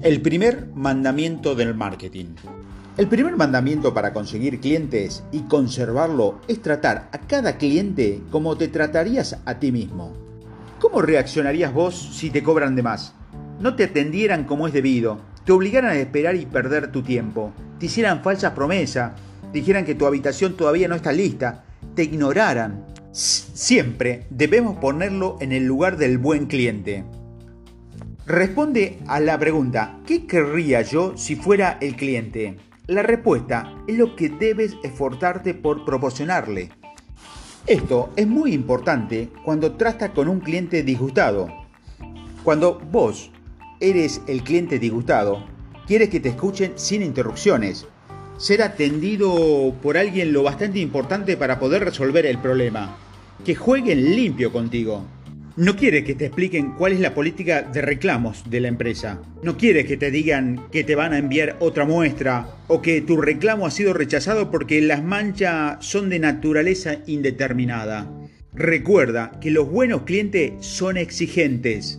El primer mandamiento del marketing. El primer mandamiento para conseguir clientes y conservarlo es tratar a cada cliente como te tratarías a ti mismo. ¿Cómo reaccionarías vos si te cobran de más? No te atendieran como es debido, te obligaran a esperar y perder tu tiempo, te hicieran falsas promesas, dijeran que tu habitación todavía no está lista, te ignoraran. Siempre debemos ponerlo en el lugar del buen cliente. Responde a la pregunta, ¿qué querría yo si fuera el cliente? La respuesta es lo que debes esforzarte por proporcionarle. Esto es muy importante cuando tratas con un cliente disgustado. Cuando vos eres el cliente disgustado, quieres que te escuchen sin interrupciones. Ser atendido por alguien lo bastante importante para poder resolver el problema. Que jueguen limpio contigo. No quiere que te expliquen cuál es la política de reclamos de la empresa. No quiere que te digan que te van a enviar otra muestra o que tu reclamo ha sido rechazado porque las manchas son de naturaleza indeterminada. Recuerda que los buenos clientes son exigentes.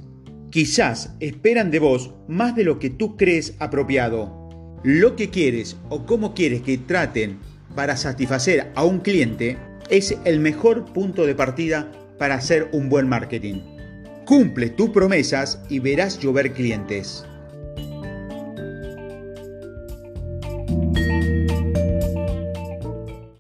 Quizás esperan de vos más de lo que tú crees apropiado. Lo que quieres o cómo quieres que traten para satisfacer a un cliente es el mejor punto de partida para hacer un buen marketing. Cumple tus promesas y verás llover clientes.